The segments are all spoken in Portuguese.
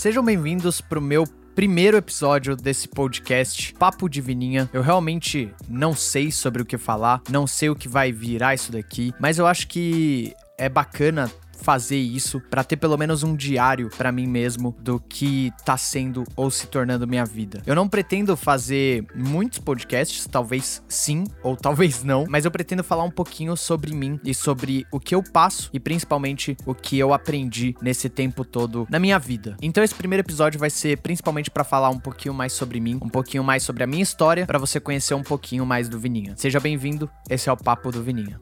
Sejam bem-vindos pro meu primeiro episódio desse podcast Papo de Vininha. Eu realmente não sei sobre o que falar, não sei o que vai virar isso daqui, mas eu acho que é bacana fazer isso para ter pelo menos um diário para mim mesmo do que tá sendo ou se tornando minha vida. Eu não pretendo fazer muitos podcasts, talvez sim ou talvez não, mas eu pretendo falar um pouquinho sobre mim e sobre o que eu passo e principalmente o que eu aprendi nesse tempo todo na minha vida. Então esse primeiro episódio vai ser principalmente para falar um pouquinho mais sobre mim, um pouquinho mais sobre a minha história, para você conhecer um pouquinho mais do Vininha. Seja bem-vindo, esse é o papo do Vininha.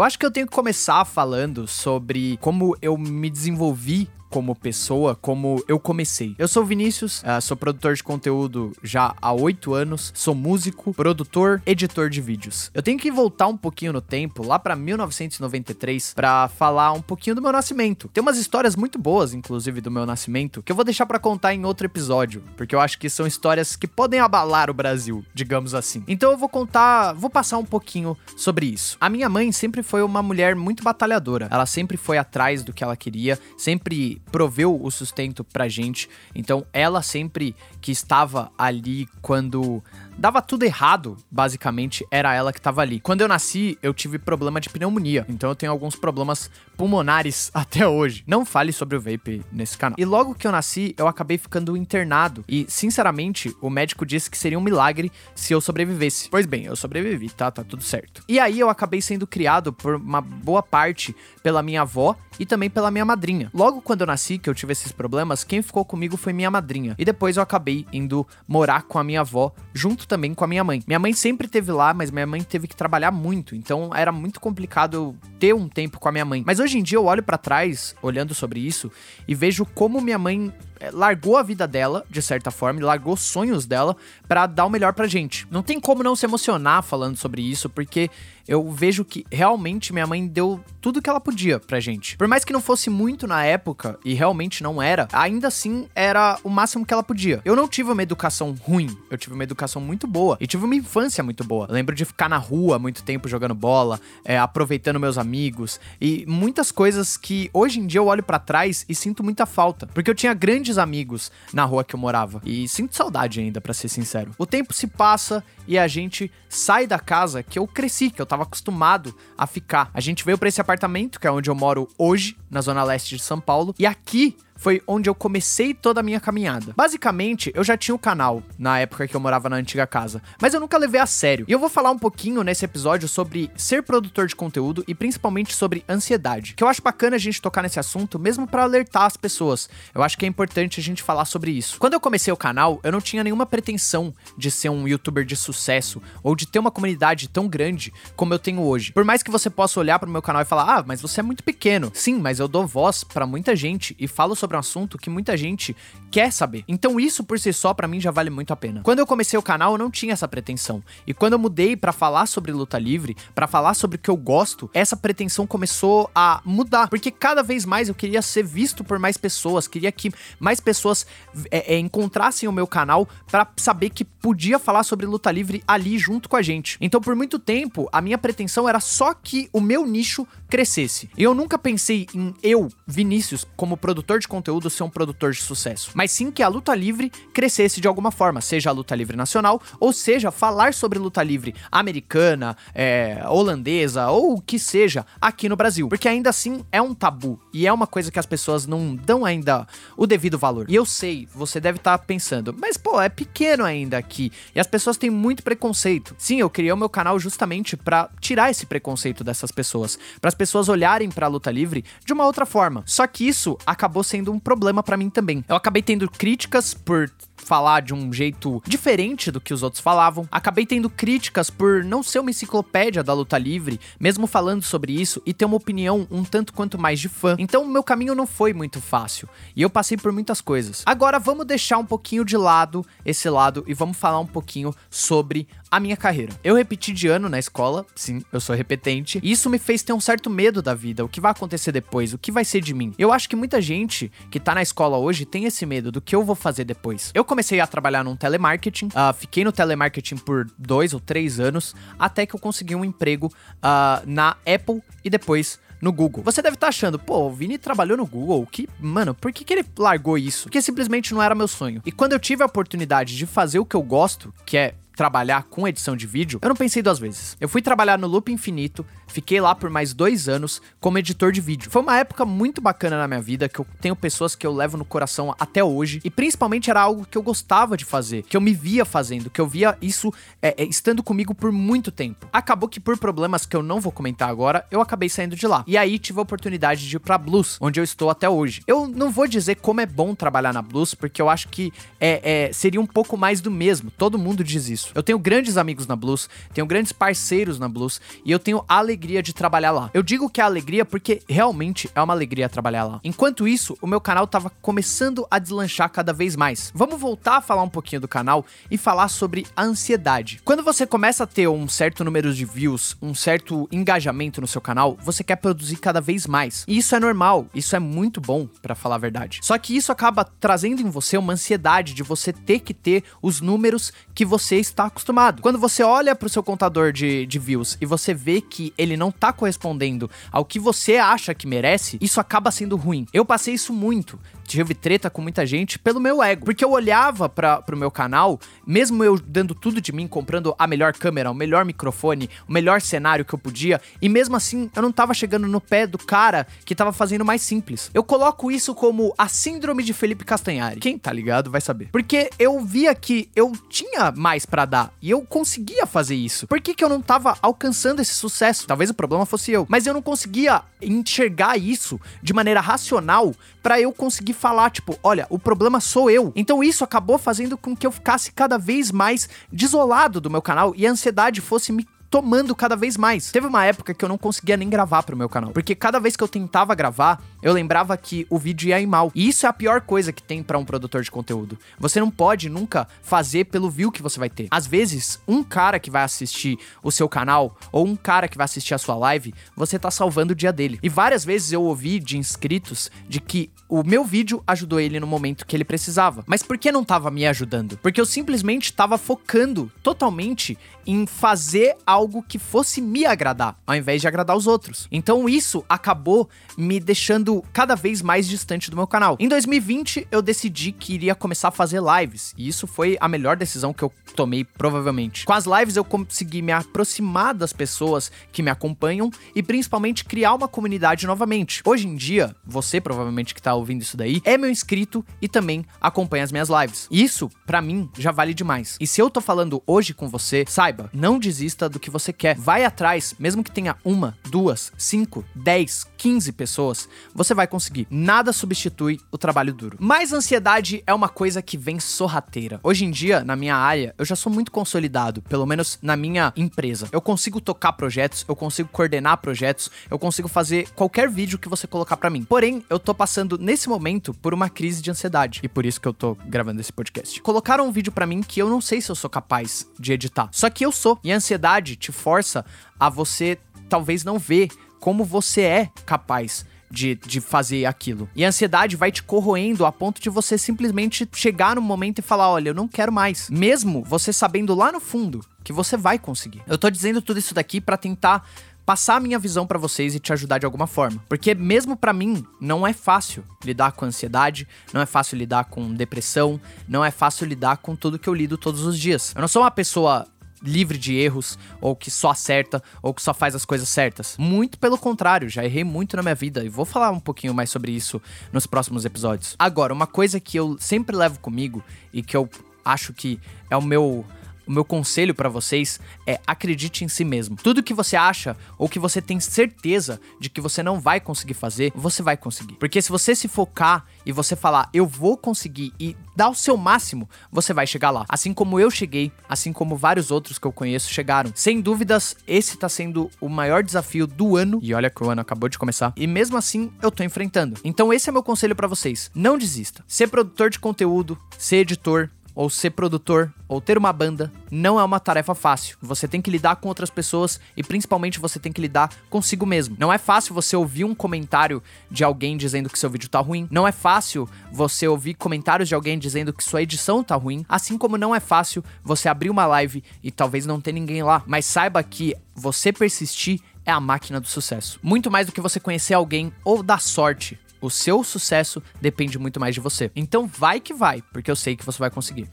Eu acho que eu tenho que começar falando sobre como eu me desenvolvi como pessoa, como eu comecei. Eu sou Vinícius, uh, sou produtor de conteúdo já há oito anos, sou músico, produtor, editor de vídeos. Eu tenho que voltar um pouquinho no tempo, lá para 1993, para falar um pouquinho do meu nascimento. Tem umas histórias muito boas, inclusive, do meu nascimento, que eu vou deixar para contar em outro episódio, porque eu acho que são histórias que podem abalar o Brasil, digamos assim. Então eu vou contar, vou passar um pouquinho sobre isso. A minha mãe sempre foi uma mulher muito batalhadora. Ela sempre foi atrás do que ela queria, sempre proveu o sustento pra gente. Então ela sempre que estava ali quando dava tudo errado, basicamente, era ela que tava ali. Quando eu nasci, eu tive problema de pneumonia, então eu tenho alguns problemas pulmonares até hoje. Não fale sobre o vape nesse canal. E logo que eu nasci, eu acabei ficando internado e, sinceramente, o médico disse que seria um milagre se eu sobrevivesse. Pois bem, eu sobrevivi, tá? Tá tudo certo. E aí eu acabei sendo criado por uma boa parte pela minha avó e também pela minha madrinha. Logo quando eu nasci, que eu tive esses problemas, quem ficou comigo foi minha madrinha. E depois eu acabei indo morar com a minha avó junto também com a minha mãe. Minha mãe sempre teve lá, mas minha mãe teve que trabalhar muito, então era muito complicado eu ter um tempo com a minha mãe. Mas hoje em dia eu olho para trás, olhando sobre isso, e vejo como minha mãe largou a vida dela, de certa forma, largou sonhos dela para dar o melhor pra gente. Não tem como não se emocionar falando sobre isso, porque eu vejo que realmente minha mãe deu tudo que ela podia pra gente. Por mais que não fosse muito na época, e realmente não era, ainda assim era o máximo que ela podia. Eu não tive uma educação ruim, eu tive uma educação muito boa e tive uma infância muito boa. Eu lembro de ficar na rua muito tempo jogando bola, é, aproveitando meus amigos e muitas coisas que hoje em dia eu olho para trás e sinto muita falta, porque eu tinha grandes grandes amigos na rua que eu morava. E sinto saudade ainda, para ser sincero. O tempo se passa e a gente sai da casa que eu cresci, que eu tava acostumado a ficar. A gente veio para esse apartamento, que é onde eu moro hoje, na zona leste de São Paulo, e aqui foi onde eu comecei toda a minha caminhada. Basicamente, eu já tinha o canal na época que eu morava na antiga casa, mas eu nunca levei a sério. E eu vou falar um pouquinho nesse episódio sobre ser produtor de conteúdo e principalmente sobre ansiedade, que eu acho bacana a gente tocar nesse assunto mesmo para alertar as pessoas. Eu acho que é importante a gente falar sobre isso. Quando eu comecei o canal, eu não tinha nenhuma pretensão de ser um youtuber de sucesso ou de ter uma comunidade tão grande como eu tenho hoje. Por mais que você possa olhar para o meu canal e falar: "Ah, mas você é muito pequeno". Sim, mas eu dou voz para muita gente e falo sobre sobre um assunto que muita gente quer saber. Então isso por si só para mim já vale muito a pena. Quando eu comecei o canal eu não tinha essa pretensão. E quando eu mudei para falar sobre luta livre, para falar sobre o que eu gosto, essa pretensão começou a mudar, porque cada vez mais eu queria ser visto por mais pessoas, queria que mais pessoas é, é, encontrassem o meu canal para saber que podia falar sobre luta livre ali junto com a gente. Então por muito tempo a minha pretensão era só que o meu nicho crescesse. Eu nunca pensei em eu, Vinícius, como produtor de conteúdo, ser um produtor de sucesso. Mas sim que a luta livre crescesse de alguma forma, seja a luta livre nacional, ou seja, falar sobre luta livre americana, é, holandesa, ou o que seja, aqui no Brasil. Porque ainda assim é um tabu. E é uma coisa que as pessoas não dão ainda o devido valor. E eu sei, você deve estar tá pensando, mas pô, é pequeno ainda aqui. E as pessoas têm muito preconceito. Sim, eu criei o meu canal justamente para tirar esse preconceito dessas pessoas. Para pessoas olharem para a luta livre de uma outra forma. Só que isso acabou sendo um problema para mim também. Eu acabei tendo críticas por falar de um jeito diferente do que os outros falavam. Acabei tendo críticas por não ser uma enciclopédia da luta livre, mesmo falando sobre isso e ter uma opinião um tanto quanto mais de fã. Então, meu caminho não foi muito fácil e eu passei por muitas coisas. Agora, vamos deixar um pouquinho de lado esse lado e vamos falar um pouquinho sobre a minha carreira. Eu repeti de ano na escola, sim, eu sou repetente, e isso me fez ter um certo medo da vida, o que vai acontecer depois, o que vai ser de mim. Eu acho que muita gente que tá na escola hoje tem esse medo do que eu vou fazer depois. Eu comecei a trabalhar num telemarketing, uh, fiquei no telemarketing por dois ou três anos, até que eu consegui um emprego uh, na Apple e depois no Google. Você deve estar tá achando, pô, o Vini trabalhou no Google, que, mano, por que, que ele largou isso? Porque simplesmente não era meu sonho. E quando eu tive a oportunidade de fazer o que eu gosto, que é trabalhar com edição de vídeo, eu não pensei duas vezes. Eu fui trabalhar no Loop Infinito, Fiquei lá por mais dois anos como editor de vídeo. Foi uma época muito bacana na minha vida, que eu tenho pessoas que eu levo no coração até hoje. E principalmente era algo que eu gostava de fazer, que eu me via fazendo, que eu via isso é, é, estando comigo por muito tempo. Acabou que por problemas que eu não vou comentar agora, eu acabei saindo de lá. E aí tive a oportunidade de ir pra Blues, onde eu estou até hoje. Eu não vou dizer como é bom trabalhar na Blues, porque eu acho que é, é seria um pouco mais do mesmo. Todo mundo diz isso. Eu tenho grandes amigos na Blues, tenho grandes parceiros na Blues, e eu tenho alegria de trabalhar lá. Eu digo que é alegria porque realmente é uma alegria trabalhar lá. Enquanto isso, o meu canal tava começando a deslanchar cada vez mais. Vamos voltar a falar um pouquinho do canal e falar sobre a ansiedade. Quando você começa a ter um certo número de views, um certo engajamento no seu canal, você quer produzir cada vez mais. E isso é normal, isso é muito bom, para falar a verdade. Só que isso acaba trazendo em você uma ansiedade de você ter que ter os números que você está acostumado. Quando você olha pro seu contador de, de views e você vê que ele ele não tá correspondendo ao que você acha que merece, isso acaba sendo ruim. Eu passei isso muito tive treta com muita gente pelo meu ego. Porque eu olhava para pro meu canal, mesmo eu dando tudo de mim, comprando a melhor câmera, o melhor microfone, o melhor cenário que eu podia, e mesmo assim eu não tava chegando no pé do cara que tava fazendo mais simples. Eu coloco isso como a síndrome de Felipe Castanhari. Quem tá ligado vai saber. Porque eu via que eu tinha mais para dar e eu conseguia fazer isso. Por que, que eu não tava alcançando esse sucesso? Talvez o problema fosse eu, mas eu não conseguia enxergar isso de maneira racional para eu conseguir falar, tipo, olha, o problema sou eu. Então isso acabou fazendo com que eu ficasse cada vez mais desolado do meu canal e a ansiedade fosse me tomando cada vez mais. Teve uma época que eu não conseguia nem gravar pro meu canal, porque cada vez que eu tentava gravar, eu lembrava que o vídeo ia ir mal. E isso é a pior coisa que tem para um produtor de conteúdo. Você não pode nunca fazer pelo view que você vai ter. Às vezes, um cara que vai assistir o seu canal ou um cara que vai assistir a sua live, você tá salvando o dia dele. E várias vezes eu ouvi de inscritos de que o meu vídeo ajudou ele no momento que ele precisava. Mas por que não tava me ajudando? Porque eu simplesmente tava focando totalmente em fazer algo que fosse me agradar, ao invés de agradar os outros. Então isso acabou me deixando cada vez mais distante do meu canal. Em 2020, eu decidi que iria começar a fazer lives, e isso foi a melhor decisão que eu tomei, provavelmente. Com as lives, eu consegui me aproximar das pessoas que me acompanham e principalmente criar uma comunidade novamente. Hoje em dia, você provavelmente que tá ouvindo isso daí, é meu inscrito e também acompanha as minhas lives. Isso, para mim, já vale demais. E se eu tô falando hoje com você, saiba, não desista do que você quer. Vai atrás, mesmo que tenha uma, duas, cinco, dez, quinze pessoas, você vai conseguir. Nada substitui o trabalho duro. Mas ansiedade é uma coisa que vem sorrateira. Hoje em dia, na minha área, eu já sou muito consolidado, pelo menos na minha empresa. Eu consigo tocar projetos, eu consigo coordenar projetos, eu consigo fazer qualquer vídeo que você colocar para mim. Porém, eu tô passando nesse momento por uma crise de ansiedade e por isso que eu tô gravando esse podcast. Colocaram um vídeo para mim que eu não sei se eu sou capaz de editar. Só que eu sou. E a ansiedade te força a você talvez não ver como você é capaz de, de fazer aquilo. E a ansiedade vai te corroendo a ponto de você simplesmente chegar no momento e falar: olha, eu não quero mais. Mesmo você sabendo lá no fundo que você vai conseguir. Eu tô dizendo tudo isso daqui para tentar passar a minha visão para vocês e te ajudar de alguma forma. Porque mesmo para mim não é fácil lidar com ansiedade, não é fácil lidar com depressão, não é fácil lidar com tudo que eu lido todos os dias. Eu não sou uma pessoa livre de erros, ou que só acerta, ou que só faz as coisas certas. Muito pelo contrário, já errei muito na minha vida e vou falar um pouquinho mais sobre isso nos próximos episódios. Agora, uma coisa que eu sempre levo comigo e que eu acho que é o meu o meu conselho para vocês é acredite em si mesmo. Tudo que você acha ou que você tem certeza de que você não vai conseguir fazer, você vai conseguir. Porque se você se focar e você falar eu vou conseguir e dar o seu máximo, você vai chegar lá. Assim como eu cheguei, assim como vários outros que eu conheço chegaram. Sem dúvidas, esse tá sendo o maior desafio do ano. E olha que o ano acabou de começar. E mesmo assim, eu tô enfrentando. Então esse é meu conselho para vocês. Não desista. Ser produtor de conteúdo, ser editor, ou ser produtor, ou ter uma banda, não é uma tarefa fácil. Você tem que lidar com outras pessoas e principalmente você tem que lidar consigo mesmo. Não é fácil você ouvir um comentário de alguém dizendo que seu vídeo tá ruim. Não é fácil você ouvir comentários de alguém dizendo que sua edição tá ruim. Assim como não é fácil você abrir uma live e talvez não ter ninguém lá. Mas saiba que você persistir é a máquina do sucesso. Muito mais do que você conhecer alguém ou dar sorte. O seu sucesso depende muito mais de você. Então vai que vai, porque eu sei que você vai conseguir.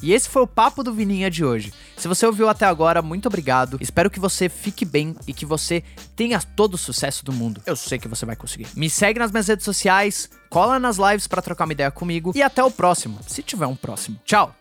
E esse foi o papo do Vininha de hoje. Se você ouviu até agora, muito obrigado. Espero que você fique bem e que você tenha todo o sucesso do mundo. Eu sei que você vai conseguir. Me segue nas minhas redes sociais, cola nas lives para trocar uma ideia comigo e até o próximo, se tiver um próximo. Tchau.